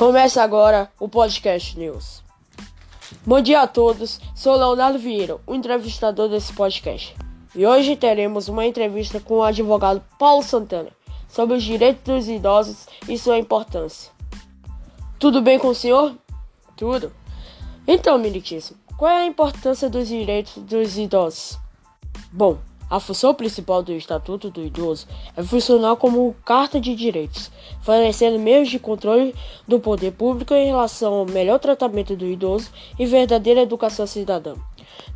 Começa agora o Podcast News. Bom dia a todos, sou Leonardo Vieira, o entrevistador desse podcast. E hoje teremos uma entrevista com o advogado Paulo Santana sobre os direitos dos idosos e sua importância. Tudo bem com o senhor? Tudo. Então, meritíssimo, qual é a importância dos direitos dos idosos? Bom, a função principal do Estatuto do Idoso é funcionar como carta de direitos, fornecendo meios de controle do poder público em relação ao melhor tratamento do idoso e verdadeira educação cidadã,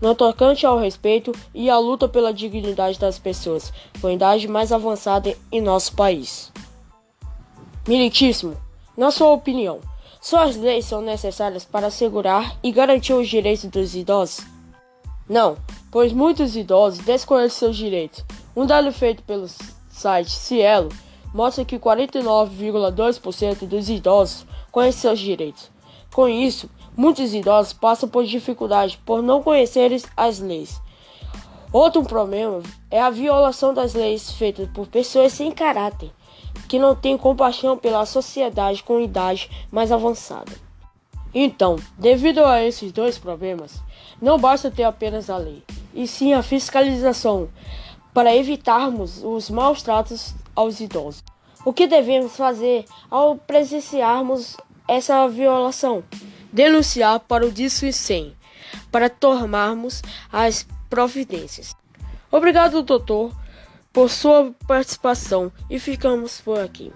no tocante ao respeito e à luta pela dignidade das pessoas com idade mais avançada em nosso país. Militíssimo, na sua opinião, suas leis são necessárias para assegurar e garantir os direitos dos idosos? Não, pois muitos idosos desconhecem seus direitos. Um dado feito pelo site Cielo mostra que 49,2% dos idosos conhecem seus direitos. Com isso, muitos idosos passam por dificuldade por não conhecerem as leis. Outro problema é a violação das leis feitas por pessoas sem caráter, que não têm compaixão pela sociedade com idade mais avançada. Então, devido a esses dois problemas, não basta ter apenas a lei, e sim a fiscalização para evitarmos os maus tratos aos idosos. O que devemos fazer ao presenciarmos essa violação? Denunciar para o Disque 100 para tomarmos as providências. Obrigado, doutor, por sua participação e ficamos por aqui.